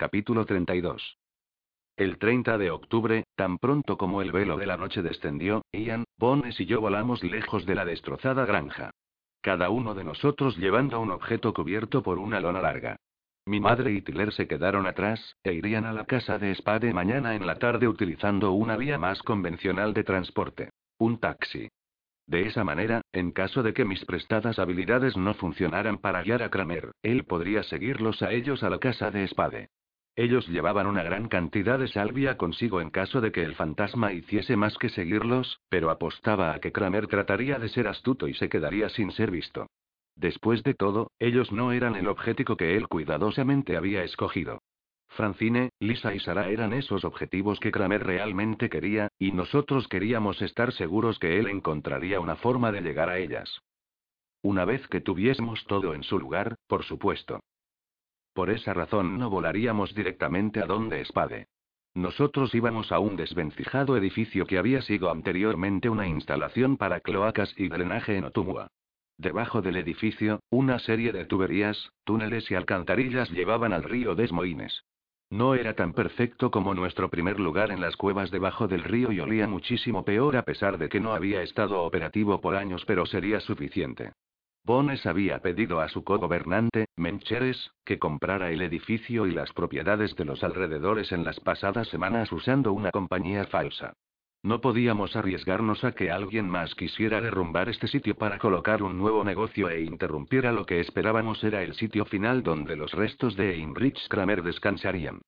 Capítulo 32. El 30 de octubre, tan pronto como el velo de la noche descendió, Ian, Bones y yo volamos lejos de la destrozada granja. Cada uno de nosotros llevando un objeto cubierto por una lona larga. Mi madre y Tiller se quedaron atrás, e irían a la casa de Spade mañana en la tarde utilizando una vía más convencional de transporte. Un taxi. De esa manera, en caso de que mis prestadas habilidades no funcionaran para guiar a Kramer, él podría seguirlos a ellos a la casa de Spade. Ellos llevaban una gran cantidad de salvia consigo en caso de que el fantasma hiciese más que seguirlos, pero apostaba a que Kramer trataría de ser astuto y se quedaría sin ser visto. Después de todo, ellos no eran el objetivo que él cuidadosamente había escogido. Francine, Lisa y Sara eran esos objetivos que Kramer realmente quería, y nosotros queríamos estar seguros que él encontraría una forma de llegar a ellas. Una vez que tuviésemos todo en su lugar, por supuesto. Por esa razón no volaríamos directamente a donde Spade. Nosotros íbamos a un desvencijado edificio que había sido anteriormente una instalación para cloacas y drenaje en Otumua. Debajo del edificio, una serie de tuberías, túneles y alcantarillas llevaban al río Des Moines. No era tan perfecto como nuestro primer lugar en las cuevas debajo del río y olía muchísimo peor a pesar de que no había estado operativo por años, pero sería suficiente. Bones había pedido a su co-gobernante, Mencheres, que comprara el edificio y las propiedades de los alrededores en las pasadas semanas usando una compañía falsa. No podíamos arriesgarnos a que alguien más quisiera derrumbar este sitio para colocar un nuevo negocio e interrumpiera lo que esperábamos era el sitio final donde los restos de Heinrich Kramer descansarían.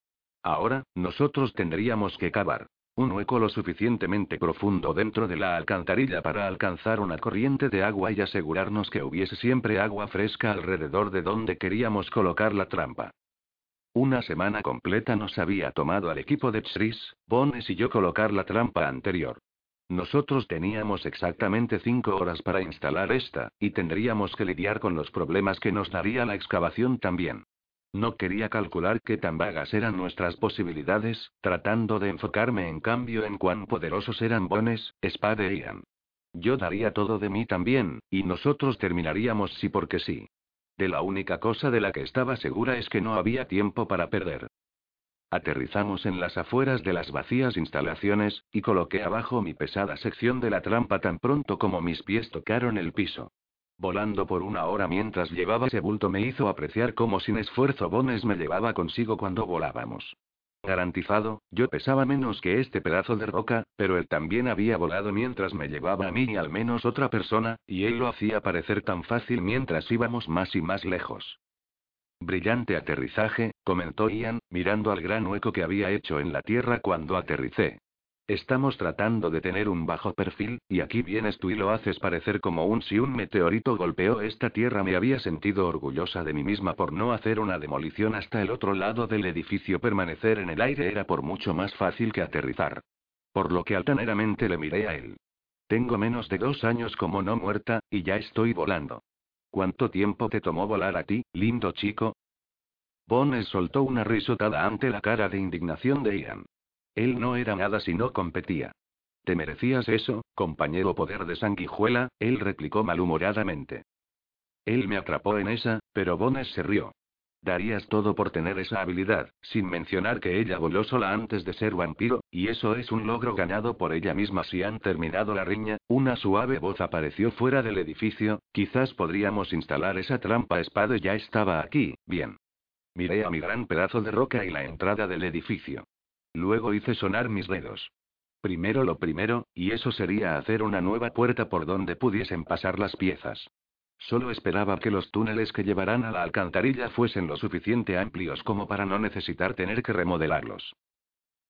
Ahora, nosotros tendríamos que cavar. Un hueco lo suficientemente profundo dentro de la alcantarilla para alcanzar una corriente de agua y asegurarnos que hubiese siempre agua fresca alrededor de donde queríamos colocar la trampa. Una semana completa nos había tomado al equipo de Chris, Bones y yo colocar la trampa anterior. Nosotros teníamos exactamente cinco horas para instalar esta, y tendríamos que lidiar con los problemas que nos daría la excavación también. No quería calcular qué tan vagas eran nuestras posibilidades, tratando de enfocarme en cambio en cuán poderosos eran Bones, Spade e Ian. Yo daría todo de mí también, y nosotros terminaríamos sí porque sí. De la única cosa de la que estaba segura es que no había tiempo para perder. Aterrizamos en las afueras de las vacías instalaciones, y coloqué abajo mi pesada sección de la trampa tan pronto como mis pies tocaron el piso. Volando por una hora mientras llevaba ese bulto me hizo apreciar cómo sin esfuerzo Bones me llevaba consigo cuando volábamos. Garantizado, yo pesaba menos que este pedazo de roca, pero él también había volado mientras me llevaba a mí y al menos otra persona, y él lo hacía parecer tan fácil mientras íbamos más y más lejos. Brillante aterrizaje, comentó Ian, mirando al gran hueco que había hecho en la tierra cuando aterricé. Estamos tratando de tener un bajo perfil, y aquí vienes tú y lo haces parecer como un si un meteorito golpeó esta tierra me había sentido orgullosa de mí misma por no hacer una demolición hasta el otro lado del edificio. Permanecer en el aire era por mucho más fácil que aterrizar. Por lo que altaneramente le miré a él. Tengo menos de dos años como no muerta, y ya estoy volando. ¿Cuánto tiempo te tomó volar a ti, lindo chico? Bones soltó una risotada ante la cara de indignación de Ian. Él no era nada si no competía. ¿Te merecías eso, compañero poder de sanguijuela? Él replicó malhumoradamente. Él me atrapó en esa, pero Bones se rió. Darías todo por tener esa habilidad, sin mencionar que ella voló sola antes de ser vampiro, y eso es un logro ganado por ella misma si han terminado la riña. Una suave voz apareció fuera del edificio, quizás podríamos instalar esa trampa espada ya estaba aquí, bien. Miré a mi gran pedazo de roca y la entrada del edificio. Luego hice sonar mis dedos. Primero lo primero, y eso sería hacer una nueva puerta por donde pudiesen pasar las piezas. Solo esperaba que los túneles que llevaran a la alcantarilla fuesen lo suficiente amplios como para no necesitar tener que remodelarlos.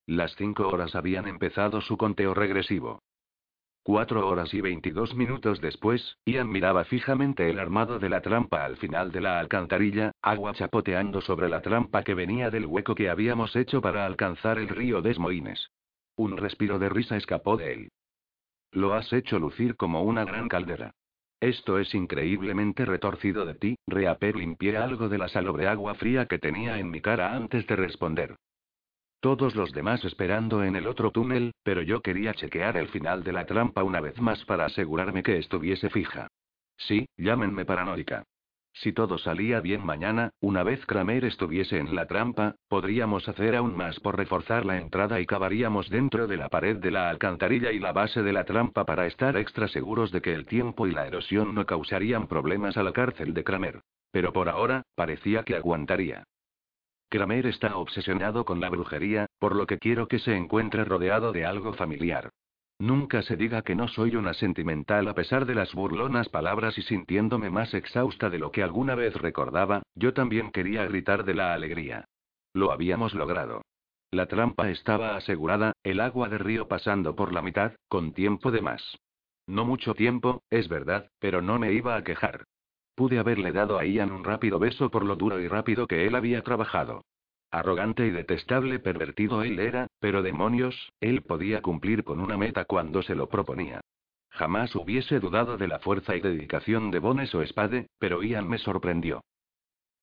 Las cinco horas habían empezado su conteo regresivo. Cuatro horas y veintidós minutos después, Ian miraba fijamente el armado de la trampa al final de la alcantarilla, agua chapoteando sobre la trampa que venía del hueco que habíamos hecho para alcanzar el río Desmoines. Un respiro de risa escapó de él. Lo has hecho lucir como una gran caldera. Esto es increíblemente retorcido de ti, Reaper limpié algo de la salobre agua fría que tenía en mi cara antes de responder. Todos los demás esperando en el otro túnel, pero yo quería chequear el final de la trampa una vez más para asegurarme que estuviese fija. Sí, llámenme paranoica. Si todo salía bien mañana, una vez Kramer estuviese en la trampa, podríamos hacer aún más por reforzar la entrada y cavaríamos dentro de la pared de la alcantarilla y la base de la trampa para estar extra seguros de que el tiempo y la erosión no causarían problemas a la cárcel de Kramer. Pero por ahora, parecía que aguantaría. Kramer está obsesionado con la brujería, por lo que quiero que se encuentre rodeado de algo familiar. Nunca se diga que no soy una sentimental a pesar de las burlonas palabras y sintiéndome más exhausta de lo que alguna vez recordaba, yo también quería gritar de la alegría. Lo habíamos logrado. La trampa estaba asegurada, el agua de río pasando por la mitad, con tiempo de más. No mucho tiempo, es verdad, pero no me iba a quejar. Pude haberle dado a Ian un rápido beso por lo duro y rápido que él había trabajado. Arrogante y detestable pervertido él era, pero demonios, él podía cumplir con una meta cuando se lo proponía. Jamás hubiese dudado de la fuerza y dedicación de Bones o Spade, pero Ian me sorprendió.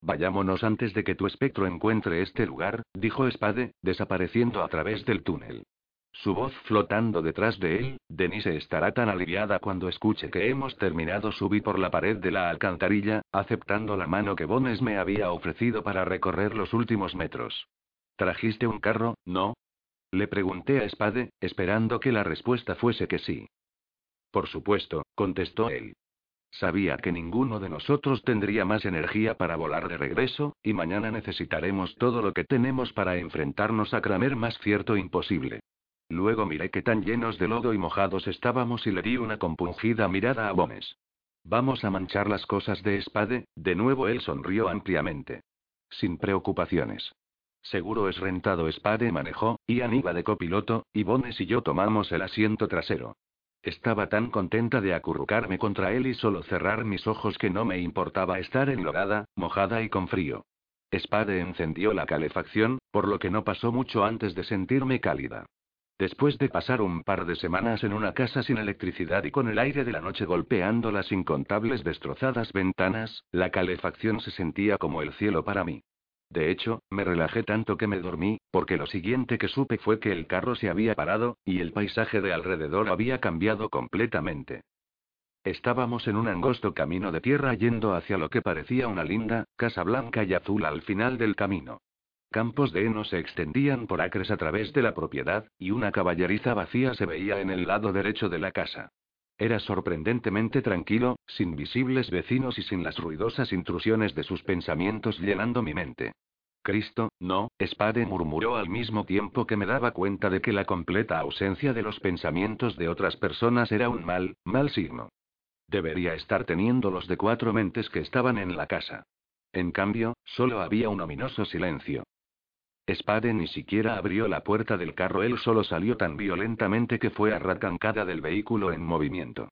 Vayámonos antes de que tu espectro encuentre este lugar, dijo Spade, desapareciendo a través del túnel. Su voz flotando detrás de él, Denise estará tan aliviada cuando escuche que hemos terminado. Subí por la pared de la alcantarilla, aceptando la mano que Bones me había ofrecido para recorrer los últimos metros. ¿Trajiste un carro, no? Le pregunté a Spade, esperando que la respuesta fuese que sí. Por supuesto, contestó él. Sabía que ninguno de nosotros tendría más energía para volar de regreso, y mañana necesitaremos todo lo que tenemos para enfrentarnos a Kramer más cierto imposible. Luego miré qué tan llenos de lodo y mojados estábamos y le di una compungida mirada a Bones. Vamos a manchar las cosas de Spade, de nuevo él sonrió ampliamente. Sin preocupaciones. Seguro es rentado Spade manejó, Ian iba de copiloto, y Bones y yo tomamos el asiento trasero. Estaba tan contenta de acurrucarme contra él y solo cerrar mis ojos que no me importaba estar enlodada, mojada y con frío. Spade encendió la calefacción, por lo que no pasó mucho antes de sentirme cálida. Después de pasar un par de semanas en una casa sin electricidad y con el aire de la noche golpeando las incontables destrozadas ventanas, la calefacción se sentía como el cielo para mí. De hecho, me relajé tanto que me dormí, porque lo siguiente que supe fue que el carro se había parado, y el paisaje de alrededor había cambiado completamente. Estábamos en un angosto camino de tierra yendo hacia lo que parecía una linda, casa blanca y azul al final del camino. Campos de heno se extendían por acres a través de la propiedad, y una caballeriza vacía se veía en el lado derecho de la casa. Era sorprendentemente tranquilo, sin visibles vecinos y sin las ruidosas intrusiones de sus pensamientos llenando mi mente. Cristo, no, Spade murmuró al mismo tiempo que me daba cuenta de que la completa ausencia de los pensamientos de otras personas era un mal, mal signo. Debería estar teniendo los de cuatro mentes que estaban en la casa. En cambio, solo había un ominoso silencio. Spade ni siquiera abrió la puerta del carro, él solo salió tan violentamente que fue arrancada del vehículo en movimiento.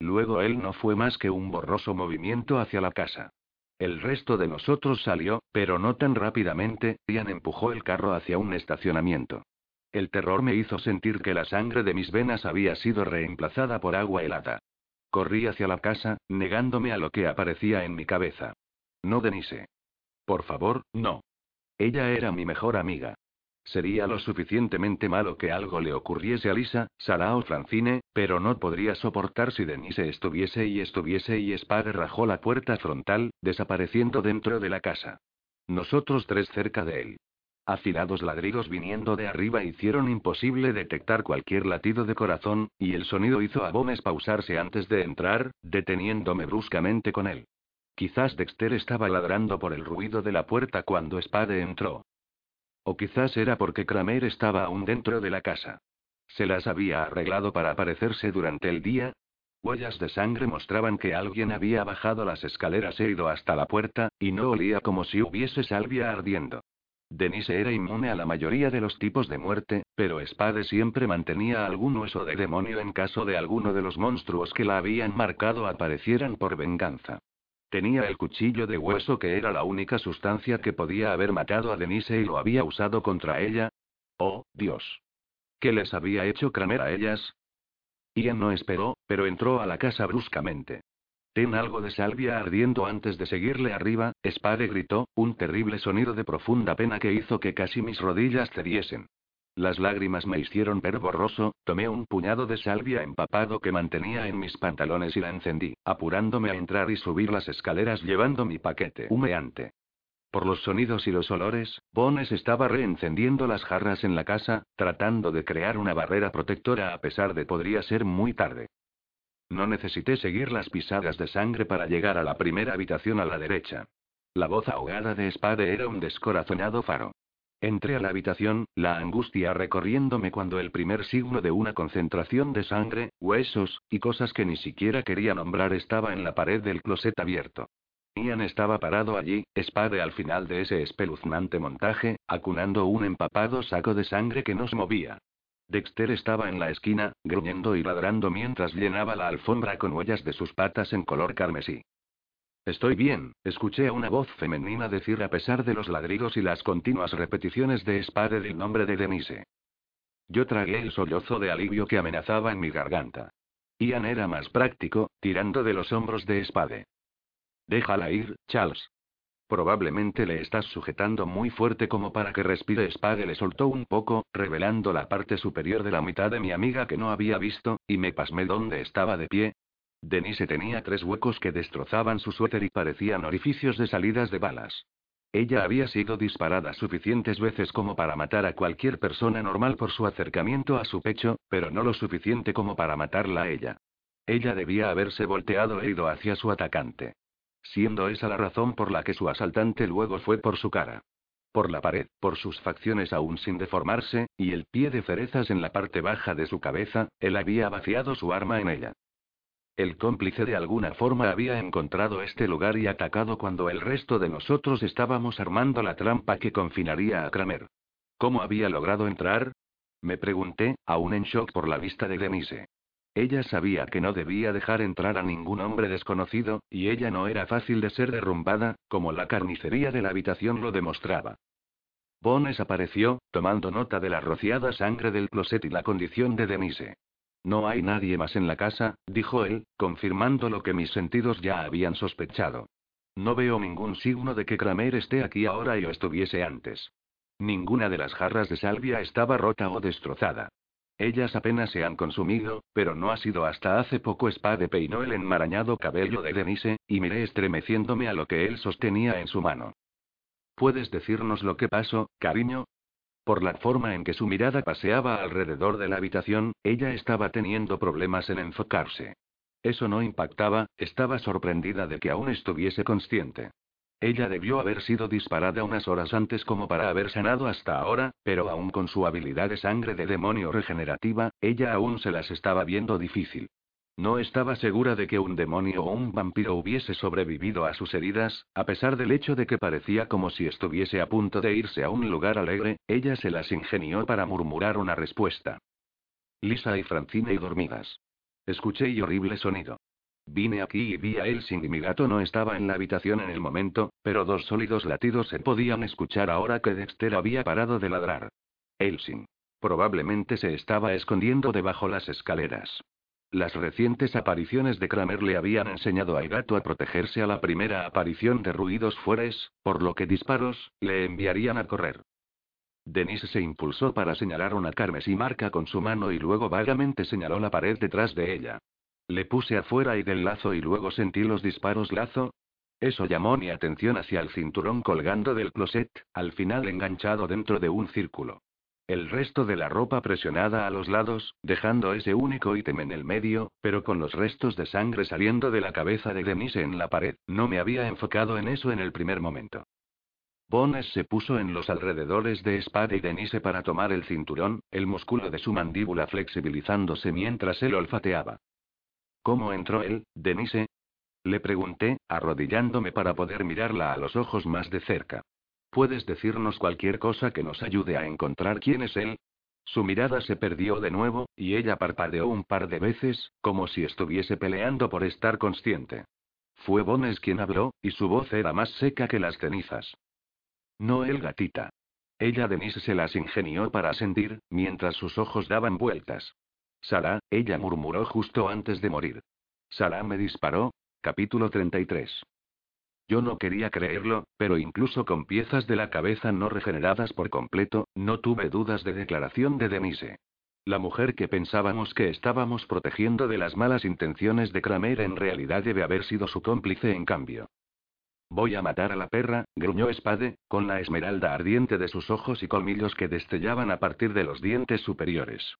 Luego él no fue más que un borroso movimiento hacia la casa. El resto de nosotros salió, pero no tan rápidamente, Ian empujó el carro hacia un estacionamiento. El terror me hizo sentir que la sangre de mis venas había sido reemplazada por agua helada. Corrí hacia la casa, negándome a lo que aparecía en mi cabeza. No, Denise. Por favor, no. Ella era mi mejor amiga. Sería lo suficientemente malo que algo le ocurriese a Lisa, Sara o Francine, pero no podría soportar si Denise estuviese y estuviese y Spade rajó la puerta frontal, desapareciendo dentro de la casa. Nosotros tres cerca de él. Afilados ladridos viniendo de arriba hicieron imposible detectar cualquier latido de corazón, y el sonido hizo a Bones pausarse antes de entrar, deteniéndome bruscamente con él. Quizás Dexter estaba ladrando por el ruido de la puerta cuando Spade entró. O quizás era porque Kramer estaba aún dentro de la casa. ¿Se las había arreglado para aparecerse durante el día? Huellas de sangre mostraban que alguien había bajado las escaleras e ido hasta la puerta, y no olía como si hubiese salvia ardiendo. Denise era inmune a la mayoría de los tipos de muerte, pero Spade siempre mantenía algún hueso de demonio en caso de alguno de los monstruos que la habían marcado aparecieran por venganza. Tenía el cuchillo de hueso que era la única sustancia que podía haber matado a Denise y lo había usado contra ella. Oh, Dios. ¿Qué les había hecho Kramer a ellas? Ian no esperó, pero entró a la casa bruscamente. Ten algo de salvia ardiendo antes de seguirle arriba, Spade gritó, un terrible sonido de profunda pena que hizo que casi mis rodillas cediesen. Las lágrimas me hicieron ver borroso, tomé un puñado de salvia empapado que mantenía en mis pantalones y la encendí, apurándome a entrar y subir las escaleras llevando mi paquete humeante. Por los sonidos y los olores, Bones estaba reencendiendo las jarras en la casa, tratando de crear una barrera protectora a pesar de podría ser muy tarde. No necesité seguir las pisadas de sangre para llegar a la primera habitación a la derecha. La voz ahogada de Spade era un descorazonado faro. Entré a la habitación, la angustia recorriéndome cuando el primer signo de una concentración de sangre, huesos, y cosas que ni siquiera quería nombrar estaba en la pared del closet abierto. Ian estaba parado allí, Spade al final de ese espeluznante montaje, acunando un empapado saco de sangre que no se movía. Dexter estaba en la esquina, gruñendo y ladrando mientras llenaba la alfombra con huellas de sus patas en color carmesí. Estoy bien, escuché una voz femenina decir a pesar de los ladridos y las continuas repeticiones de Spade del nombre de Denise. Yo tragué el sollozo de alivio que amenazaba en mi garganta. Ian era más práctico, tirando de los hombros de Spade. Déjala ir, Charles. Probablemente le estás sujetando muy fuerte como para que respire. Spade le soltó un poco, revelando la parte superior de la mitad de mi amiga que no había visto, y me pasmé donde estaba de pie. Denise tenía tres huecos que destrozaban su suéter y parecían orificios de salidas de balas. Ella había sido disparada suficientes veces como para matar a cualquier persona normal por su acercamiento a su pecho, pero no lo suficiente como para matarla a ella. Ella debía haberse volteado e ido hacia su atacante siendo esa la razón por la que su asaltante luego fue por su cara. Por la pared, por sus facciones aún sin deformarse, y el pie de cerezas en la parte baja de su cabeza, él había vaciado su arma en ella. El cómplice de alguna forma había encontrado este lugar y atacado cuando el resto de nosotros estábamos armando la trampa que confinaría a Kramer. ¿Cómo había logrado entrar? Me pregunté, aún en shock por la vista de Denise. Ella sabía que no debía dejar entrar a ningún hombre desconocido, y ella no era fácil de ser derrumbada, como la carnicería de la habitación lo demostraba. Bones apareció, tomando nota de la rociada sangre del closet y la condición de Denise. No hay nadie más en la casa, dijo él, confirmando lo que mis sentidos ya habían sospechado. No veo ningún signo de que Kramer esté aquí ahora y o estuviese antes. Ninguna de las jarras de salvia estaba rota o destrozada. Ellas apenas se han consumido, pero no ha sido hasta hace poco Spade peinó el enmarañado cabello de Denise, y miré estremeciéndome a lo que él sostenía en su mano. ¿Puedes decirnos lo que pasó, cariño? Por la forma en que su mirada paseaba alrededor de la habitación, ella estaba teniendo problemas en enfocarse. Eso no impactaba, estaba sorprendida de que aún estuviese consciente. Ella debió haber sido disparada unas horas antes como para haber sanado hasta ahora, pero aún con su habilidad de sangre de demonio regenerativa, ella aún se las estaba viendo difícil. No estaba segura de que un demonio o un vampiro hubiese sobrevivido a sus heridas, a pesar del hecho de que parecía como si estuviese a punto de irse a un lugar alegre, ella se las ingenió para murmurar una respuesta. Lisa y Francine y dormidas. Escuché y horrible sonido. Vine aquí y vi a Elsing y mi gato no estaba en la habitación en el momento, pero dos sólidos latidos se podían escuchar ahora que Dexter había parado de ladrar. Elsing. Probablemente se estaba escondiendo debajo las escaleras. Las recientes apariciones de Kramer le habían enseñado al gato a protegerse a la primera aparición de ruidos fuertes, por lo que disparos, le enviarían a correr. Denise se impulsó para señalar una carmesí marca con su mano y luego vagamente señaló la pared detrás de ella. Le puse afuera y del lazo y luego sentí los disparos lazo. Eso llamó mi atención hacia el cinturón colgando del closet, al final enganchado dentro de un círculo. El resto de la ropa presionada a los lados, dejando ese único ítem en el medio, pero con los restos de sangre saliendo de la cabeza de Denise en la pared. No me había enfocado en eso en el primer momento. Bones se puso en los alrededores de Spade y Denise para tomar el cinturón, el músculo de su mandíbula flexibilizándose mientras él olfateaba. ¿Cómo entró él, Denise? Le pregunté, arrodillándome para poder mirarla a los ojos más de cerca. ¿Puedes decirnos cualquier cosa que nos ayude a encontrar quién es él? Su mirada se perdió de nuevo, y ella parpadeó un par de veces, como si estuviese peleando por estar consciente. Fue Bones quien habló, y su voz era más seca que las cenizas. No el gatita. Ella Denise se las ingenió para sentir, mientras sus ojos daban vueltas. Sara, ella murmuró justo antes de morir. Sara me disparó. Capítulo 33. Yo no quería creerlo, pero incluso con piezas de la cabeza no regeneradas por completo, no tuve dudas de declaración de Denise. La mujer que pensábamos que estábamos protegiendo de las malas intenciones de Kramer en realidad debe haber sido su cómplice en cambio. Voy a matar a la perra, gruñó Spade, con la esmeralda ardiente de sus ojos y colmillos que destellaban a partir de los dientes superiores.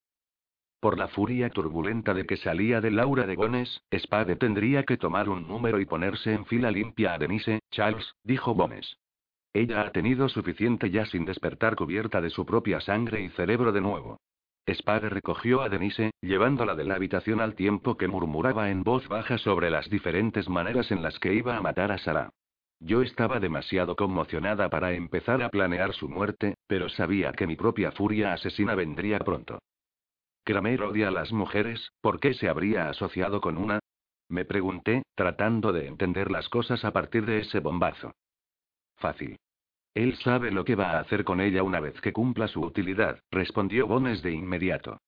Por la furia turbulenta de que salía de Laura de Bones, Spade tendría que tomar un número y ponerse en fila limpia a Denise, Charles, dijo Bones. Ella ha tenido suficiente ya sin despertar cubierta de su propia sangre y cerebro de nuevo. Spade recogió a Denise, llevándola de la habitación al tiempo que murmuraba en voz baja sobre las diferentes maneras en las que iba a matar a Sara. Yo estaba demasiado conmocionada para empezar a planear su muerte, pero sabía que mi propia furia asesina vendría pronto. Kramer odia a las mujeres, ¿por qué se habría asociado con una? Me pregunté, tratando de entender las cosas a partir de ese bombazo. Fácil. Él sabe lo que va a hacer con ella una vez que cumpla su utilidad, respondió Bones de inmediato.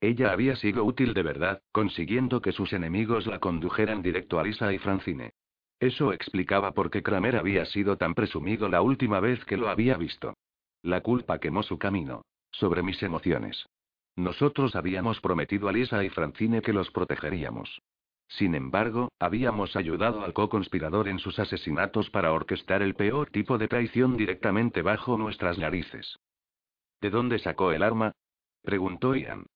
Ella había sido útil de verdad, consiguiendo que sus enemigos la condujeran directo a Lisa y Francine. Eso explicaba por qué Kramer había sido tan presumido la última vez que lo había visto. La culpa quemó su camino. Sobre mis emociones. Nosotros habíamos prometido a Lisa y Francine que los protegeríamos. Sin embargo, habíamos ayudado al co-conspirador en sus asesinatos para orquestar el peor tipo de traición directamente bajo nuestras narices. ¿De dónde sacó el arma? preguntó Ian.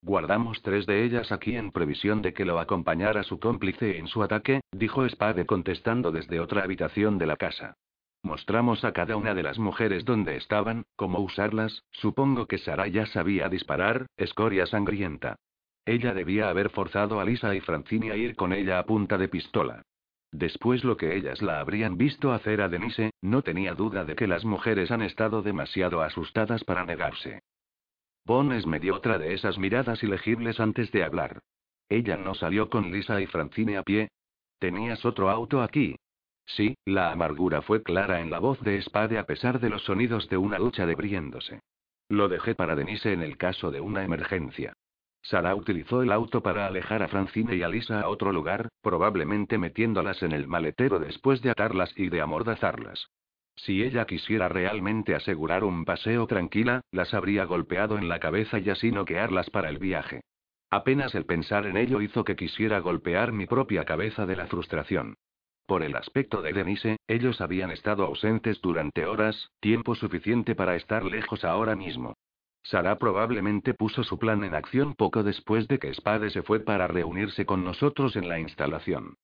Guardamos tres de ellas aquí en previsión de que lo acompañara su cómplice en su ataque, dijo Spade contestando desde otra habitación de la casa. Mostramos a cada una de las mujeres dónde estaban, cómo usarlas, supongo que Sara ya sabía disparar, escoria sangrienta. Ella debía haber forzado a Lisa y Francine a ir con ella a punta de pistola. Después lo que ellas la habrían visto hacer a Denise, no tenía duda de que las mujeres han estado demasiado asustadas para negarse. Bones me dio otra de esas miradas ilegibles antes de hablar. Ella no salió con Lisa y Francine a pie. Tenías otro auto aquí, Sí, la amargura fue clara en la voz de Spade a pesar de los sonidos de una lucha debriéndose. Lo dejé para Denise en el caso de una emergencia. Sara utilizó el auto para alejar a Francine y a Lisa a otro lugar, probablemente metiéndolas en el maletero después de atarlas y de amordazarlas. Si ella quisiera realmente asegurar un paseo tranquila, las habría golpeado en la cabeza y así noquearlas para el viaje. Apenas el pensar en ello hizo que quisiera golpear mi propia cabeza de la frustración. Por el aspecto de Denise, ellos habían estado ausentes durante horas, tiempo suficiente para estar lejos ahora mismo. Sara probablemente puso su plan en acción poco después de que Spade se fue para reunirse con nosotros en la instalación.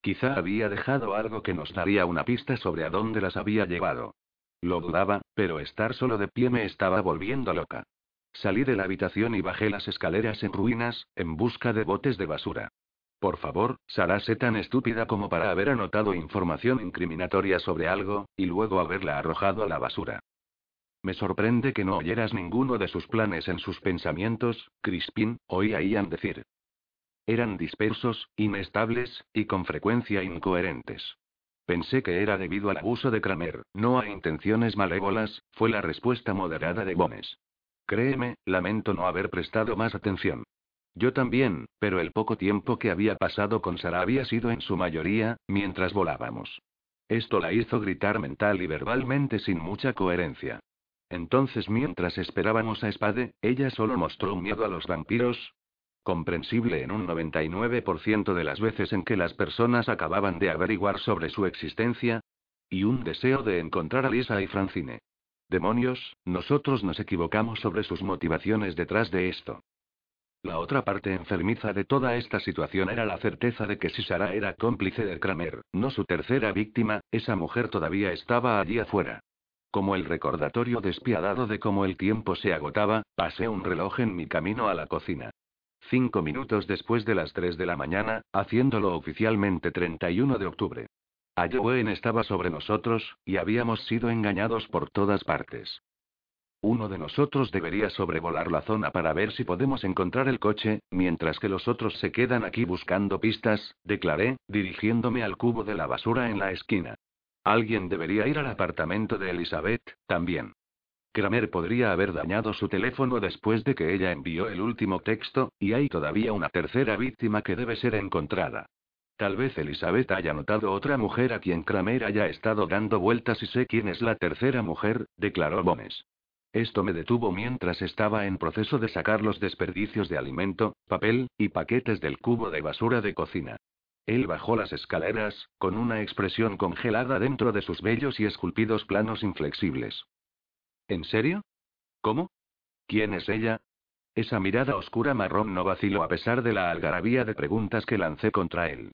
Quizá había dejado algo que nos daría una pista sobre a dónde las había llevado. Lo dudaba, pero estar solo de pie me estaba volviendo loca. Salí de la habitación y bajé las escaleras en ruinas, en busca de botes de basura. Por favor, sé tan estúpida como para haber anotado información incriminatoria sobre algo, y luego haberla arrojado a la basura. Me sorprende que no oyeras ninguno de sus planes en sus pensamientos, Crispin, oía Ian decir. Eran dispersos, inestables, y con frecuencia incoherentes. Pensé que era debido al abuso de Kramer, no a intenciones malévolas, fue la respuesta moderada de Gómez. Créeme, lamento no haber prestado más atención. Yo también, pero el poco tiempo que había pasado con Sara había sido en su mayoría, mientras volábamos. Esto la hizo gritar mental y verbalmente sin mucha coherencia. Entonces, mientras esperábamos a Spade, ella solo mostró miedo a los vampiros. Comprensible en un 99% de las veces en que las personas acababan de averiguar sobre su existencia. Y un deseo de encontrar a Lisa y Francine. Demonios, nosotros nos equivocamos sobre sus motivaciones detrás de esto. La otra parte enfermiza de toda esta situación era la certeza de que si Sara era cómplice de Kramer, no su tercera víctima, esa mujer todavía estaba allí afuera. Como el recordatorio despiadado de cómo el tiempo se agotaba, pasé un reloj en mi camino a la cocina. Cinco minutos después de las tres de la mañana, haciéndolo oficialmente 31 de octubre. Ayowen estaba sobre nosotros, y habíamos sido engañados por todas partes. Uno de nosotros debería sobrevolar la zona para ver si podemos encontrar el coche, mientras que los otros se quedan aquí buscando pistas, declaré, dirigiéndome al cubo de la basura en la esquina. Alguien debería ir al apartamento de Elizabeth, también. Kramer podría haber dañado su teléfono después de que ella envió el último texto, y hay todavía una tercera víctima que debe ser encontrada. Tal vez Elizabeth haya notado otra mujer a quien Kramer haya estado dando vueltas y sé quién es la tercera mujer, declaró Bones. Esto me detuvo mientras estaba en proceso de sacar los desperdicios de alimento, papel, y paquetes del cubo de basura de cocina. Él bajó las escaleras, con una expresión congelada dentro de sus bellos y esculpidos planos inflexibles. ¿En serio? ¿Cómo? ¿Quién es ella? Esa mirada oscura marrón no vaciló a pesar de la algarabía de preguntas que lancé contra él.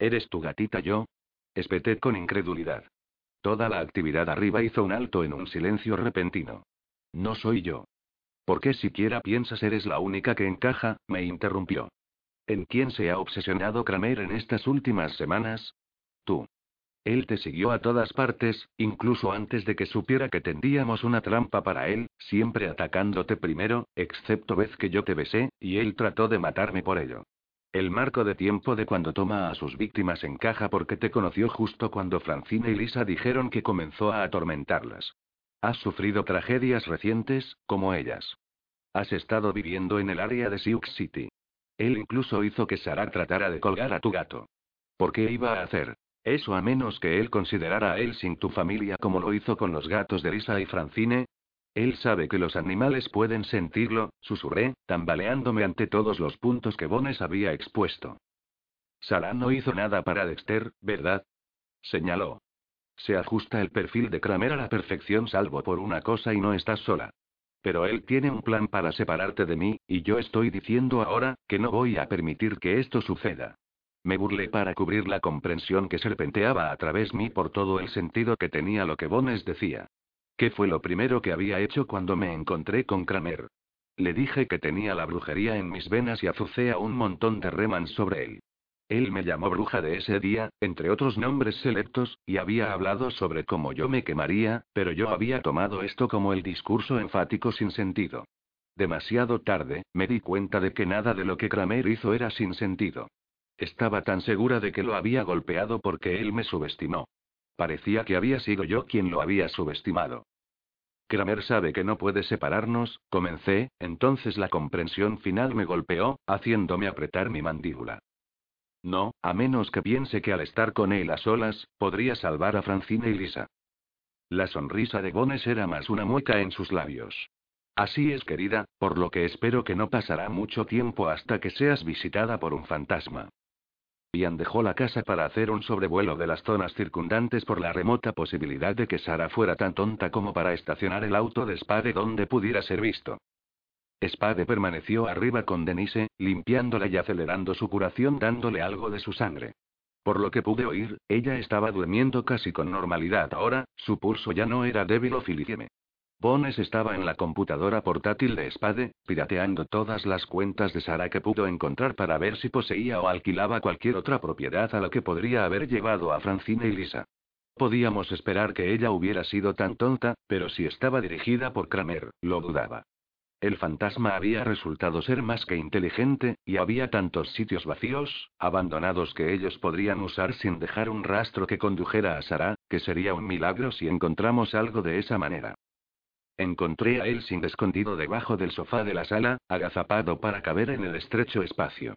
¿Eres tu gatita yo? Espeté con incredulidad. Toda la actividad arriba hizo un alto en un silencio repentino. No soy yo. ¿Por qué siquiera piensas eres la única que encaja? me interrumpió. ¿En quién se ha obsesionado Kramer en estas últimas semanas? Tú. Él te siguió a todas partes, incluso antes de que supiera que tendíamos una trampa para él, siempre atacándote primero, excepto vez que yo te besé, y él trató de matarme por ello. El marco de tiempo de cuando toma a sus víctimas encaja porque te conoció justo cuando Francine y Lisa dijeron que comenzó a atormentarlas. Has sufrido tragedias recientes, como ellas. Has estado viviendo en el área de Sioux City. Él incluso hizo que Sarah tratara de colgar a tu gato. ¿Por qué iba a hacer eso a menos que él considerara a él sin tu familia como lo hizo con los gatos de Lisa y Francine? Él sabe que los animales pueden sentirlo, susurré, tambaleándome ante todos los puntos que Bones había expuesto. Sarah no hizo nada para Dexter, ¿verdad? Señaló. Se ajusta el perfil de Kramer a la perfección salvo por una cosa y no estás sola. Pero él tiene un plan para separarte de mí, y yo estoy diciendo ahora, que no voy a permitir que esto suceda. Me burlé para cubrir la comprensión que serpenteaba a través mí por todo el sentido que tenía lo que Bones decía. ¿Qué fue lo primero que había hecho cuando me encontré con Kramer? Le dije que tenía la brujería en mis venas y azucé a un montón de remans sobre él. Él me llamó bruja de ese día, entre otros nombres selectos, y había hablado sobre cómo yo me quemaría, pero yo había tomado esto como el discurso enfático sin sentido. Demasiado tarde, me di cuenta de que nada de lo que Kramer hizo era sin sentido. Estaba tan segura de que lo había golpeado porque él me subestimó. Parecía que había sido yo quien lo había subestimado. Kramer sabe que no puede separarnos, comencé, entonces la comprensión final me golpeó, haciéndome apretar mi mandíbula. No, a menos que piense que al estar con él a solas, podría salvar a Francine y Lisa. La sonrisa de Bones era más una mueca en sus labios. Así es, querida, por lo que espero que no pasará mucho tiempo hasta que seas visitada por un fantasma. Ian dejó la casa para hacer un sobrevuelo de las zonas circundantes por la remota posibilidad de que Sara fuera tan tonta como para estacionar el auto de Spade donde pudiera ser visto. Spade permaneció arriba con Denise, limpiándola y acelerando su curación dándole algo de su sangre. Por lo que pude oír, ella estaba durmiendo casi con normalidad ahora, su pulso ya no era débil o filicieme. Bones estaba en la computadora portátil de Spade, pirateando todas las cuentas de Sara que pudo encontrar para ver si poseía o alquilaba cualquier otra propiedad a la que podría haber llevado a Francine y Lisa. Podíamos esperar que ella hubiera sido tan tonta, pero si estaba dirigida por Kramer, lo dudaba. El fantasma había resultado ser más que inteligente, y había tantos sitios vacíos, abandonados que ellos podrían usar sin dejar un rastro que condujera a Sara, que sería un milagro si encontramos algo de esa manera. Encontré a él sin escondido debajo del sofá de la sala, agazapado para caber en el estrecho espacio.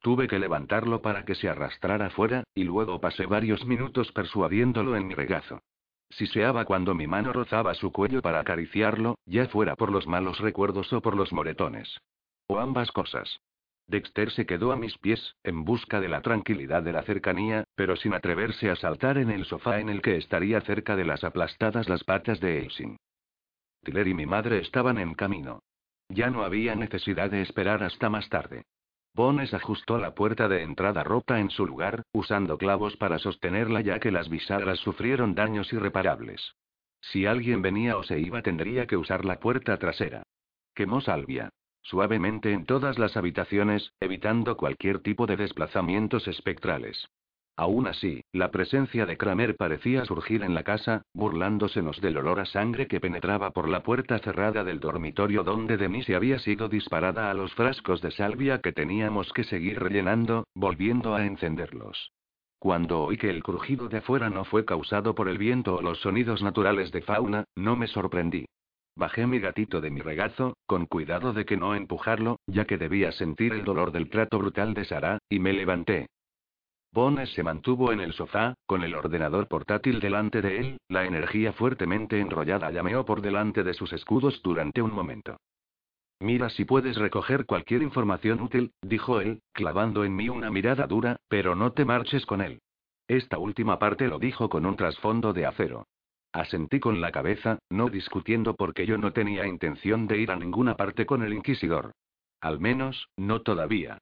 Tuve que levantarlo para que se arrastrara fuera, y luego pasé varios minutos persuadiéndolo en mi regazo. Siseaba cuando mi mano rozaba su cuello para acariciarlo, ya fuera por los malos recuerdos o por los moretones. O ambas cosas. Dexter se quedó a mis pies, en busca de la tranquilidad de la cercanía, pero sin atreverse a saltar en el sofá en el que estaría cerca de las aplastadas las patas de Elsing. Tiller y mi madre estaban en camino. Ya no había necesidad de esperar hasta más tarde. Bones ajustó la puerta de entrada rota en su lugar, usando clavos para sostenerla ya que las bisagras sufrieron daños irreparables. Si alguien venía o se iba tendría que usar la puerta trasera. Quemó salvia. Suavemente en todas las habitaciones, evitando cualquier tipo de desplazamientos espectrales. Aún así, la presencia de Kramer parecía surgir en la casa, burlándosenos del olor a sangre que penetraba por la puerta cerrada del dormitorio donde Denise había sido disparada a los frascos de salvia que teníamos que seguir rellenando, volviendo a encenderlos. Cuando oí que el crujido de afuera no fue causado por el viento o los sonidos naturales de fauna, no me sorprendí. Bajé mi gatito de mi regazo, con cuidado de que no empujarlo, ya que debía sentir el dolor del trato brutal de Sara, y me levanté. Bones se mantuvo en el sofá, con el ordenador portátil delante de él, la energía fuertemente enrollada llameó por delante de sus escudos durante un momento. Mira si puedes recoger cualquier información útil, dijo él, clavando en mí una mirada dura, pero no te marches con él. Esta última parte lo dijo con un trasfondo de acero. Asentí con la cabeza, no discutiendo porque yo no tenía intención de ir a ninguna parte con el inquisidor. Al menos, no todavía.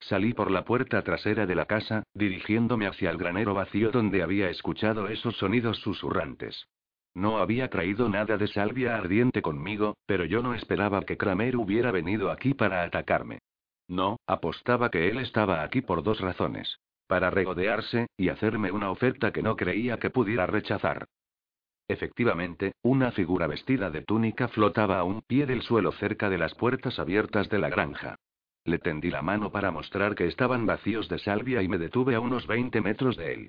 Salí por la puerta trasera de la casa, dirigiéndome hacia el granero vacío donde había escuchado esos sonidos susurrantes. No había traído nada de salvia ardiente conmigo, pero yo no esperaba que Kramer hubiera venido aquí para atacarme. No, apostaba que él estaba aquí por dos razones. Para regodearse, y hacerme una oferta que no creía que pudiera rechazar. Efectivamente, una figura vestida de túnica flotaba a un pie del suelo cerca de las puertas abiertas de la granja. Le tendí la mano para mostrar que estaban vacíos de salvia y me detuve a unos 20 metros de él.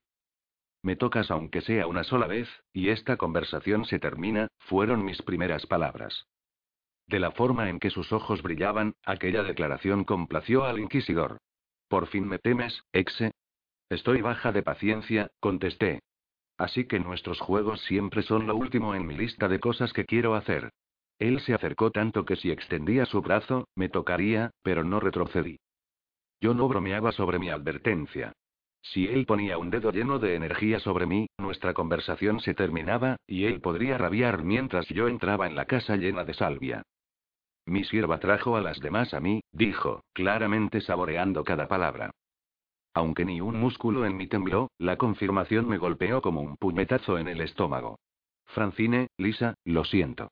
Me tocas aunque sea una sola vez, y esta conversación se termina, fueron mis primeras palabras. De la forma en que sus ojos brillaban, aquella declaración complació al inquisidor. ¿Por fin me temes, exe? Estoy baja de paciencia, contesté. Así que nuestros juegos siempre son lo último en mi lista de cosas que quiero hacer. Él se acercó tanto que si extendía su brazo, me tocaría, pero no retrocedí. Yo no bromeaba sobre mi advertencia. Si él ponía un dedo lleno de energía sobre mí, nuestra conversación se terminaba, y él podría rabiar mientras yo entraba en la casa llena de salvia. Mi sierva trajo a las demás a mí, dijo, claramente saboreando cada palabra. Aunque ni un músculo en mí tembló, la confirmación me golpeó como un puñetazo en el estómago. Francine, Lisa, lo siento.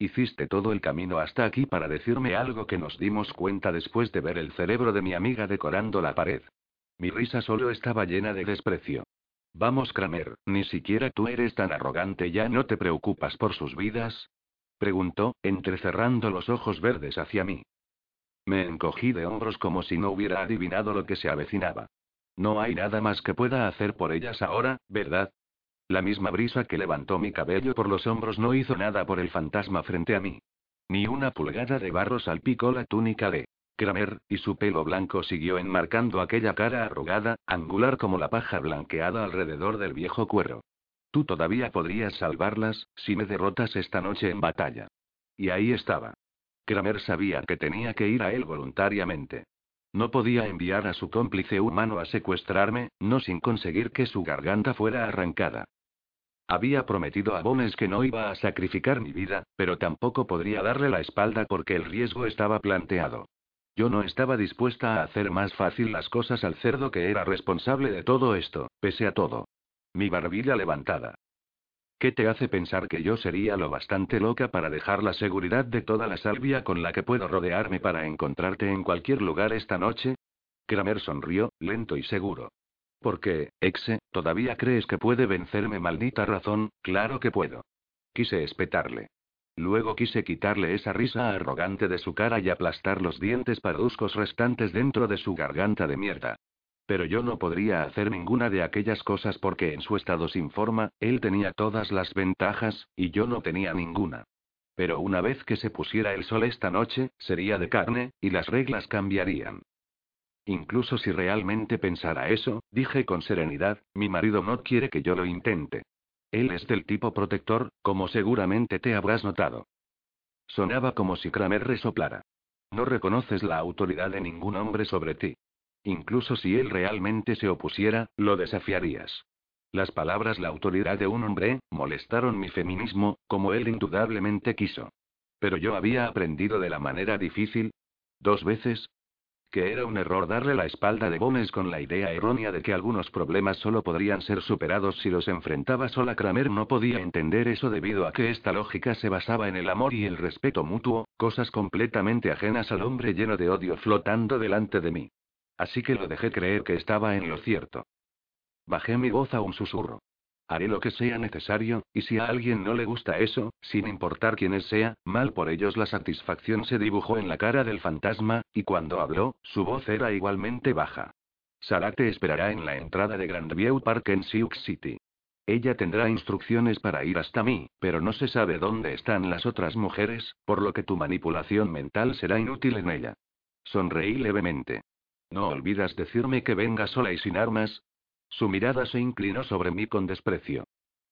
Hiciste todo el camino hasta aquí para decirme algo que nos dimos cuenta después de ver el cerebro de mi amiga decorando la pared. Mi risa solo estaba llena de desprecio. Vamos, Kramer, ni siquiera tú eres tan arrogante, ¿ya no te preocupas por sus vidas? Preguntó, entrecerrando los ojos verdes hacia mí. Me encogí de hombros como si no hubiera adivinado lo que se avecinaba. No hay nada más que pueda hacer por ellas ahora, ¿verdad? La misma brisa que levantó mi cabello por los hombros no hizo nada por el fantasma frente a mí. Ni una pulgada de barro salpicó la túnica de Kramer, y su pelo blanco siguió enmarcando aquella cara arrugada, angular como la paja blanqueada alrededor del viejo cuero. Tú todavía podrías salvarlas, si me derrotas esta noche en batalla. Y ahí estaba. Kramer sabía que tenía que ir a él voluntariamente. No podía enviar a su cómplice humano a secuestrarme, no sin conseguir que su garganta fuera arrancada. Había prometido a Bones que no iba a sacrificar mi vida, pero tampoco podría darle la espalda porque el riesgo estaba planteado. Yo no estaba dispuesta a hacer más fácil las cosas al cerdo que era responsable de todo esto, pese a todo. Mi barbilla levantada. ¿Qué te hace pensar que yo sería lo bastante loca para dejar la seguridad de toda la salvia con la que puedo rodearme para encontrarte en cualquier lugar esta noche? Kramer sonrió, lento y seguro. ¿Por qué, Exe, todavía crees que puede vencerme maldita razón? Claro que puedo. Quise espetarle. Luego quise quitarle esa risa arrogante de su cara y aplastar los dientes parduscos restantes dentro de su garganta de mierda. Pero yo no podría hacer ninguna de aquellas cosas porque en su estado sin forma, él tenía todas las ventajas, y yo no tenía ninguna. Pero una vez que se pusiera el sol esta noche, sería de carne, y las reglas cambiarían. Incluso si realmente pensara eso, dije con serenidad, mi marido no quiere que yo lo intente. Él es del tipo protector, como seguramente te habrás notado. Sonaba como si Kramer resoplara. No reconoces la autoridad de ningún hombre sobre ti. Incluso si él realmente se opusiera, lo desafiarías. Las palabras la autoridad de un hombre, molestaron mi feminismo, como él indudablemente quiso. Pero yo había aprendido de la manera difícil. Dos veces, que era un error darle la espalda de Bones con la idea errónea de que algunos problemas solo podrían ser superados si los enfrentaba sola. Kramer no podía entender eso debido a que esta lógica se basaba en el amor y el respeto mutuo, cosas completamente ajenas al hombre lleno de odio flotando delante de mí. así que lo dejé creer que estaba en lo cierto. Bajé mi voz a un susurro. Haré lo que sea necesario, y si a alguien no le gusta eso, sin importar quiénes sea, mal por ellos la satisfacción se dibujó en la cara del fantasma, y cuando habló, su voz era igualmente baja. Sarah te esperará en la entrada de Grandview Park en Sioux City. Ella tendrá instrucciones para ir hasta mí, pero no se sabe dónde están las otras mujeres, por lo que tu manipulación mental será inútil en ella. Sonreí levemente. ¿No olvidas decirme que venga sola y sin armas? Su mirada se inclinó sobre mí con desprecio.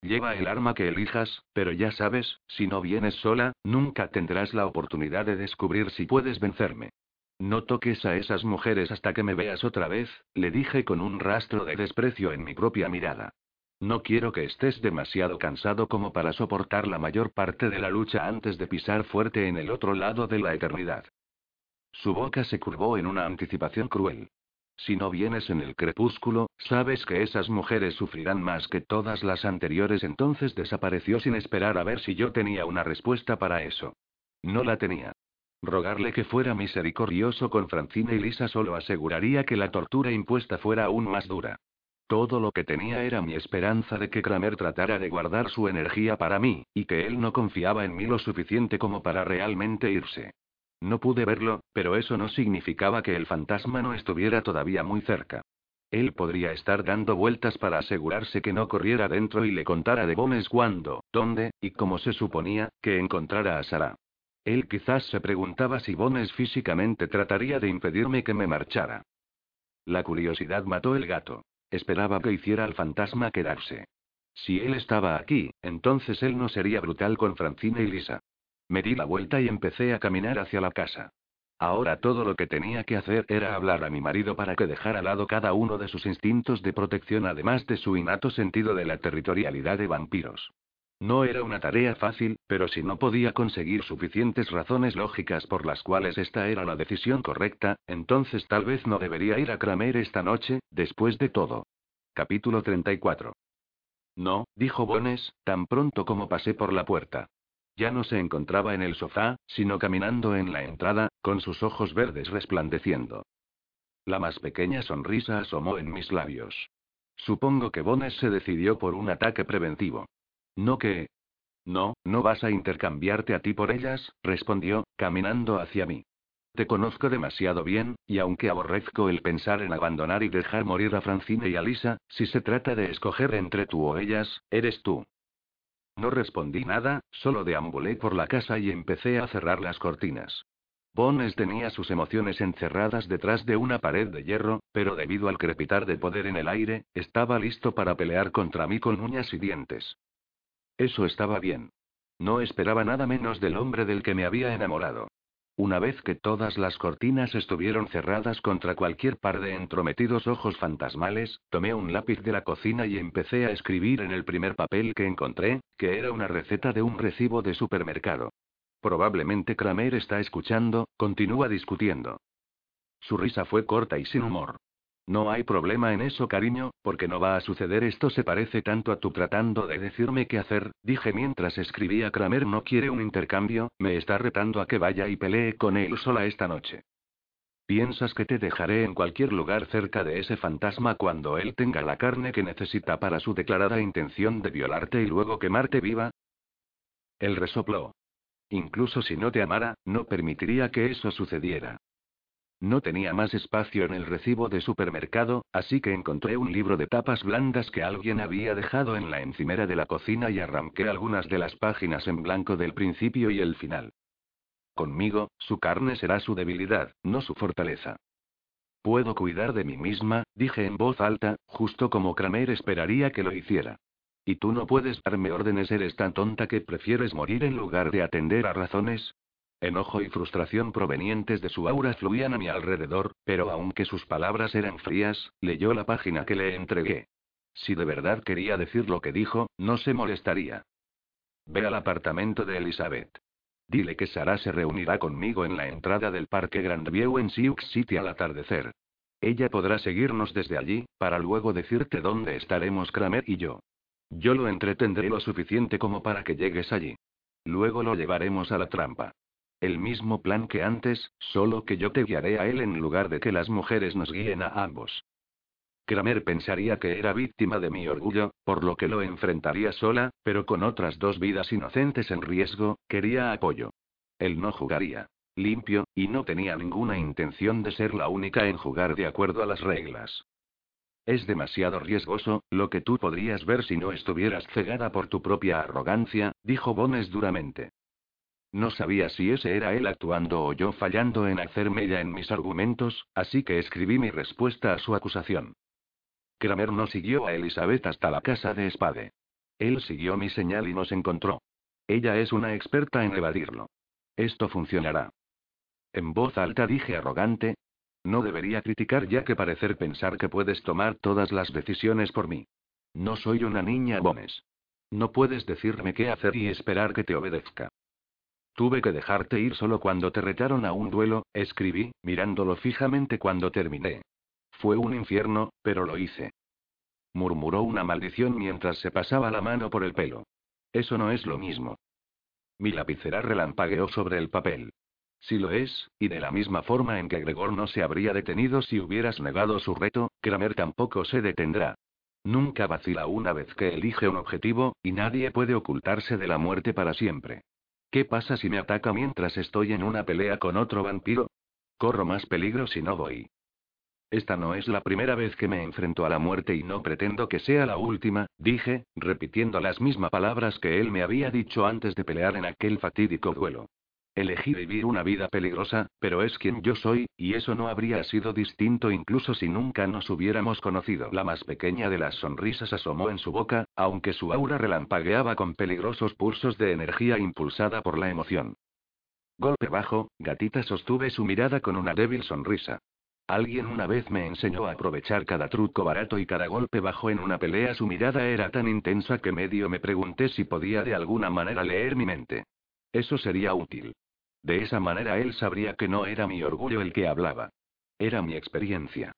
Lleva el arma que elijas, pero ya sabes, si no vienes sola, nunca tendrás la oportunidad de descubrir si puedes vencerme. No toques a esas mujeres hasta que me veas otra vez, le dije con un rastro de desprecio en mi propia mirada. No quiero que estés demasiado cansado como para soportar la mayor parte de la lucha antes de pisar fuerte en el otro lado de la eternidad. Su boca se curvó en una anticipación cruel. Si no vienes en el crepúsculo, sabes que esas mujeres sufrirán más que todas las anteriores. Entonces desapareció sin esperar a ver si yo tenía una respuesta para eso. No la tenía. Rogarle que fuera misericordioso con Francina y Lisa solo aseguraría que la tortura impuesta fuera aún más dura. Todo lo que tenía era mi esperanza de que Kramer tratara de guardar su energía para mí, y que él no confiaba en mí lo suficiente como para realmente irse. No pude verlo, pero eso no significaba que el fantasma no estuviera todavía muy cerca. Él podría estar dando vueltas para asegurarse que no corriera dentro y le contara de Bones cuándo, dónde, y como se suponía, que encontrara a Sara. Él quizás se preguntaba si Bones físicamente trataría de impedirme que me marchara. La curiosidad mató el gato. Esperaba que hiciera al fantasma quedarse. Si él estaba aquí, entonces él no sería brutal con Francina y Lisa. Me di la vuelta y empecé a caminar hacia la casa. Ahora todo lo que tenía que hacer era hablar a mi marido para que dejara al lado cada uno de sus instintos de protección además de su innato sentido de la territorialidad de vampiros. No era una tarea fácil, pero si no podía conseguir suficientes razones lógicas por las cuales esta era la decisión correcta, entonces tal vez no debería ir a Kramer esta noche, después de todo. Capítulo 34. No, dijo Bones, tan pronto como pasé por la puerta. Ya no se encontraba en el sofá, sino caminando en la entrada, con sus ojos verdes resplandeciendo. La más pequeña sonrisa asomó en mis labios. Supongo que Bones se decidió por un ataque preventivo. No que... No, no vas a intercambiarte a ti por ellas, respondió, caminando hacia mí. Te conozco demasiado bien, y aunque aborrezco el pensar en abandonar y dejar morir a Francine y a Lisa, si se trata de escoger entre tú o ellas, eres tú. No respondí nada, solo deambulé por la casa y empecé a cerrar las cortinas. Bones tenía sus emociones encerradas detrás de una pared de hierro, pero debido al crepitar de poder en el aire, estaba listo para pelear contra mí con uñas y dientes. Eso estaba bien. No esperaba nada menos del hombre del que me había enamorado. Una vez que todas las cortinas estuvieron cerradas contra cualquier par de entrometidos ojos fantasmales, tomé un lápiz de la cocina y empecé a escribir en el primer papel que encontré, que era una receta de un recibo de supermercado. Probablemente Kramer está escuchando, continúa discutiendo. Su risa fue corta y sin humor. No hay problema en eso, cariño, porque no va a suceder esto se parece tanto a tú tratando de decirme qué hacer, dije mientras escribía Kramer no quiere un intercambio, me está retando a que vaya y pelee con él sola esta noche. ¿Piensas que te dejaré en cualquier lugar cerca de ese fantasma cuando él tenga la carne que necesita para su declarada intención de violarte y luego quemarte viva? Él resopló. Incluso si no te amara, no permitiría que eso sucediera. No tenía más espacio en el recibo de supermercado, así que encontré un libro de tapas blandas que alguien había dejado en la encimera de la cocina y arranqué algunas de las páginas en blanco del principio y el final. Conmigo, su carne será su debilidad, no su fortaleza. Puedo cuidar de mí misma, dije en voz alta, justo como Kramer esperaría que lo hiciera. Y tú no puedes darme órdenes, eres tan tonta que prefieres morir en lugar de atender a razones. Enojo y frustración provenientes de su aura fluían a mi alrededor, pero aunque sus palabras eran frías, leyó la página que le entregué. Si de verdad quería decir lo que dijo, no se molestaría. Ve al apartamento de Elizabeth. Dile que Sara se reunirá conmigo en la entrada del Parque Grandview en Sioux City al atardecer. Ella podrá seguirnos desde allí, para luego decirte dónde estaremos Kramer y yo. Yo lo entretendré lo suficiente como para que llegues allí. Luego lo llevaremos a la trampa. El mismo plan que antes, solo que yo te guiaré a él en lugar de que las mujeres nos guíen a ambos. Kramer pensaría que era víctima de mi orgullo, por lo que lo enfrentaría sola, pero con otras dos vidas inocentes en riesgo, quería apoyo. Él no jugaría limpio, y no tenía ninguna intención de ser la única en jugar de acuerdo a las reglas. Es demasiado riesgoso, lo que tú podrías ver si no estuvieras cegada por tu propia arrogancia, dijo Bones duramente. No sabía si ese era él actuando o yo fallando en hacerme ya en mis argumentos, así que escribí mi respuesta a su acusación. Kramer no siguió a Elizabeth hasta la casa de Spade. Él siguió mi señal y nos encontró. Ella es una experta en evadirlo. Esto funcionará. En voz alta dije arrogante. No debería criticar ya que parecer pensar que puedes tomar todas las decisiones por mí. No soy una niña Bones. No puedes decirme qué hacer y esperar que te obedezca. Tuve que dejarte ir solo cuando te retaron a un duelo, escribí, mirándolo fijamente cuando terminé. Fue un infierno, pero lo hice. Murmuró una maldición mientras se pasaba la mano por el pelo. Eso no es lo mismo. Mi lapicera relampagueó sobre el papel. Si lo es, y de la misma forma en que Gregor no se habría detenido si hubieras negado su reto, Kramer tampoco se detendrá. Nunca vacila una vez que elige un objetivo, y nadie puede ocultarse de la muerte para siempre. ¿Qué pasa si me ataca mientras estoy en una pelea con otro vampiro? Corro más peligro si no voy. Esta no es la primera vez que me enfrento a la muerte y no pretendo que sea la última, dije, repitiendo las mismas palabras que él me había dicho antes de pelear en aquel fatídico duelo. Elegí vivir una vida peligrosa, pero es quien yo soy, y eso no habría sido distinto incluso si nunca nos hubiéramos conocido. La más pequeña de las sonrisas asomó en su boca, aunque su aura relampagueaba con peligrosos pulsos de energía impulsada por la emoción. Golpe bajo, gatita sostuve su mirada con una débil sonrisa. Alguien una vez me enseñó a aprovechar cada truco barato y cada golpe bajo en una pelea. Su mirada era tan intensa que medio me pregunté si podía de alguna manera leer mi mente. Eso sería útil. De esa manera él sabría que no era mi orgullo el que hablaba. Era mi experiencia.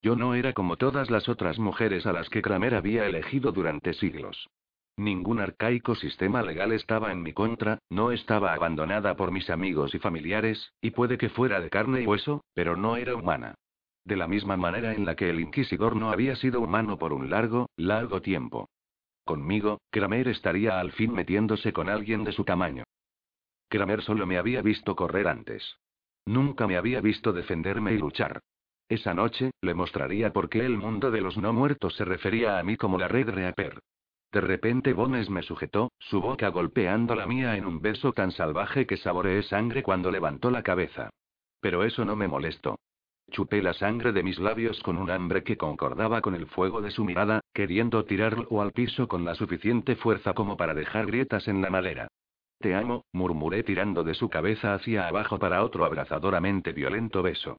Yo no era como todas las otras mujeres a las que Kramer había elegido durante siglos. Ningún arcaico sistema legal estaba en mi contra, no estaba abandonada por mis amigos y familiares, y puede que fuera de carne y hueso, pero no era humana. De la misma manera en la que el inquisidor no había sido humano por un largo, largo tiempo. Conmigo, Kramer estaría al fin metiéndose con alguien de su tamaño. Kramer solo me había visto correr antes. Nunca me había visto defenderme y luchar. Esa noche, le mostraría por qué el mundo de los no muertos se refería a mí como la red Reaper. De repente Bones me sujetó, su boca golpeando la mía en un beso tan salvaje que saboreé sangre cuando levantó la cabeza. Pero eso no me molestó. Chupé la sangre de mis labios con un hambre que concordaba con el fuego de su mirada, queriendo tirarlo al piso con la suficiente fuerza como para dejar grietas en la madera. Te amo, murmuré tirando de su cabeza hacia abajo para otro abrazadoramente violento beso.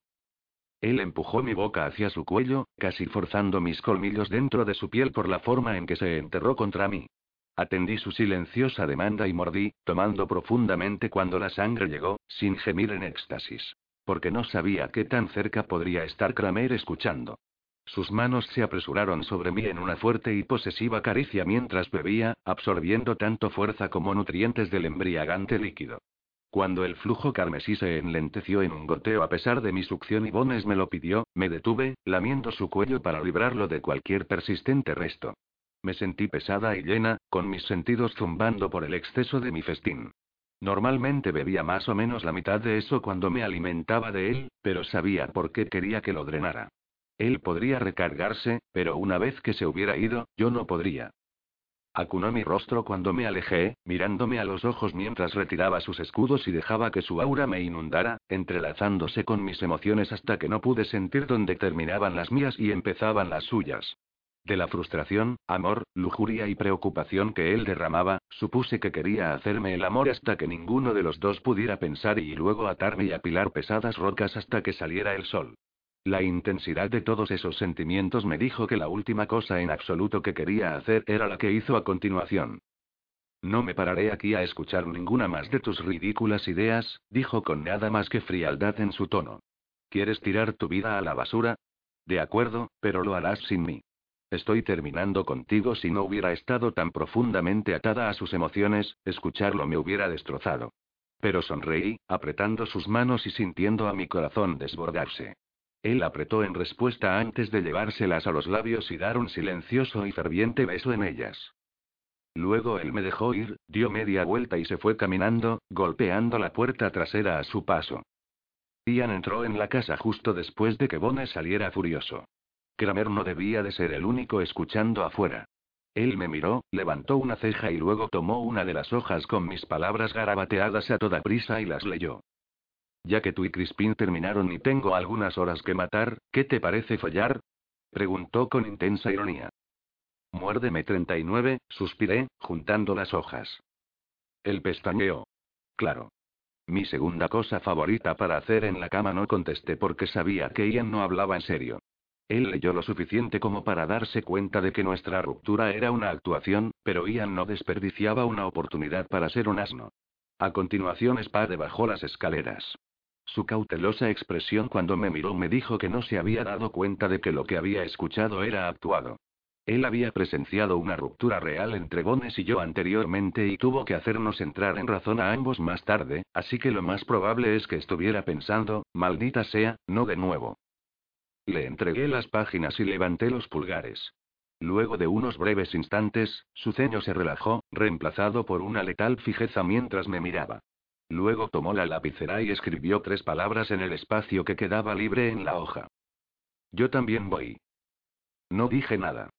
Él empujó mi boca hacia su cuello, casi forzando mis colmillos dentro de su piel por la forma en que se enterró contra mí. Atendí su silenciosa demanda y mordí, tomando profundamente cuando la sangre llegó, sin gemir en éxtasis. Porque no sabía qué tan cerca podría estar Kramer escuchando. Sus manos se apresuraron sobre mí en una fuerte y posesiva caricia mientras bebía, absorbiendo tanto fuerza como nutrientes del embriagante líquido. Cuando el flujo carmesí se enlenteció en un goteo a pesar de mi succión y Bones me lo pidió, me detuve, lamiendo su cuello para librarlo de cualquier persistente resto. Me sentí pesada y llena, con mis sentidos zumbando por el exceso de mi festín. Normalmente bebía más o menos la mitad de eso cuando me alimentaba de él, pero sabía por qué quería que lo drenara. Él podría recargarse, pero una vez que se hubiera ido, yo no podría. Acunó mi rostro cuando me alejé, mirándome a los ojos mientras retiraba sus escudos y dejaba que su aura me inundara, entrelazándose con mis emociones hasta que no pude sentir dónde terminaban las mías y empezaban las suyas. De la frustración, amor, lujuria y preocupación que él derramaba, supuse que quería hacerme el amor hasta que ninguno de los dos pudiera pensar y luego atarme y apilar pesadas rocas hasta que saliera el sol. La intensidad de todos esos sentimientos me dijo que la última cosa en absoluto que quería hacer era la que hizo a continuación. No me pararé aquí a escuchar ninguna más de tus ridículas ideas, dijo con nada más que frialdad en su tono. ¿Quieres tirar tu vida a la basura? De acuerdo, pero lo harás sin mí. Estoy terminando contigo si no hubiera estado tan profundamente atada a sus emociones, escucharlo me hubiera destrozado. Pero sonreí, apretando sus manos y sintiendo a mi corazón desbordarse. Él apretó en respuesta antes de llevárselas a los labios y dar un silencioso y ferviente beso en ellas. Luego él me dejó ir, dio media vuelta y se fue caminando, golpeando la puerta trasera a su paso. Ian entró en la casa justo después de que Bones saliera furioso. Kramer no debía de ser el único escuchando afuera. Él me miró, levantó una ceja y luego tomó una de las hojas con mis palabras garabateadas a toda prisa y las leyó. Ya que tú y Crispin terminaron y tengo algunas horas que matar, ¿qué te parece follar? preguntó con intensa ironía. Muérdeme 39, suspiré, juntando las hojas. El pestañeó. Claro. Mi segunda cosa favorita para hacer en la cama no contesté porque sabía que Ian no hablaba en serio. Él leyó lo suficiente como para darse cuenta de que nuestra ruptura era una actuación, pero Ian no desperdiciaba una oportunidad para ser un asno. A continuación Spade bajó las escaleras. Su cautelosa expresión cuando me miró me dijo que no se había dado cuenta de que lo que había escuchado era actuado. Él había presenciado una ruptura real entre Bones y yo anteriormente y tuvo que hacernos entrar en razón a ambos más tarde, así que lo más probable es que estuviera pensando, maldita sea, no de nuevo. Le entregué las páginas y levanté los pulgares. Luego de unos breves instantes, su ceño se relajó, reemplazado por una letal fijeza mientras me miraba. Luego tomó la lapicera y escribió tres palabras en el espacio que quedaba libre en la hoja. Yo también voy. No dije nada.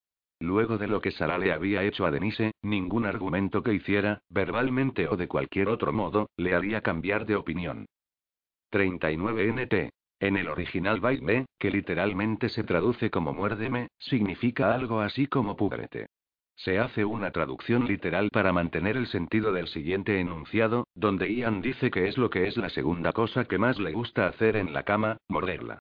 Luego de lo que Sara le había hecho a Denise, ningún argumento que hiciera, verbalmente o de cualquier otro modo, le haría cambiar de opinión. 39 NT. En el original Bite que literalmente se traduce como muérdeme, significa algo así como púbrete. Se hace una traducción literal para mantener el sentido del siguiente enunciado, donde Ian dice que es lo que es la segunda cosa que más le gusta hacer en la cama, morderla.